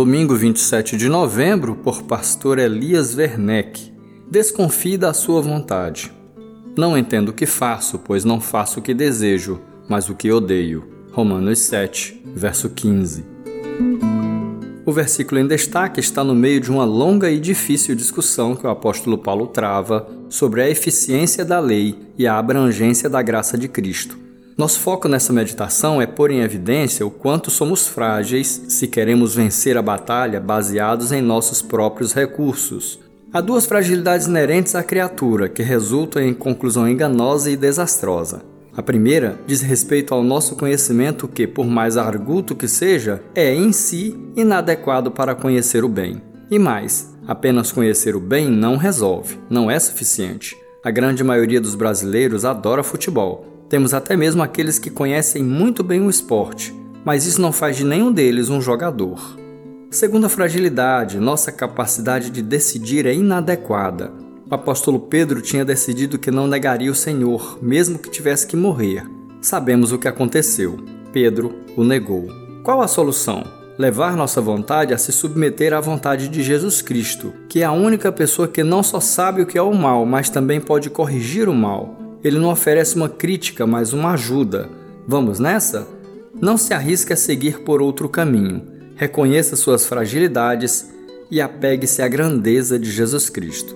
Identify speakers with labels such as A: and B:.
A: domingo 27 de novembro, por pastor Elias Werneck. Desconfie da sua vontade. Não entendo o que faço, pois não faço o que desejo, mas o que odeio. Romanos 7, verso 15. O versículo em destaque está no meio de uma longa e difícil discussão que o apóstolo Paulo trava sobre a eficiência da lei e a abrangência da graça de Cristo. Nosso foco nessa meditação é pôr em evidência o quanto somos frágeis se queremos vencer a batalha baseados em nossos próprios recursos. Há duas fragilidades inerentes à criatura que resultam em conclusão enganosa e desastrosa. A primeira diz respeito ao nosso conhecimento que, por mais arguto que seja, é em si inadequado para conhecer o bem. E mais, apenas conhecer o bem não resolve, não é suficiente. A grande maioria dos brasileiros adora futebol, temos até mesmo aqueles que conhecem muito bem o esporte, mas isso não faz de nenhum deles um jogador. Segunda fragilidade, nossa capacidade de decidir é inadequada. O apóstolo Pedro tinha decidido que não negaria o Senhor, mesmo que tivesse que morrer. Sabemos o que aconteceu. Pedro o negou. Qual a solução? Levar nossa vontade a se submeter à vontade de Jesus Cristo, que é a única pessoa que não só sabe o que é o mal, mas também pode corrigir o mal. Ele não oferece uma crítica, mas uma ajuda. Vamos nessa? Não se arrisque a seguir por outro caminho. Reconheça suas fragilidades e apegue-se à grandeza de Jesus Cristo.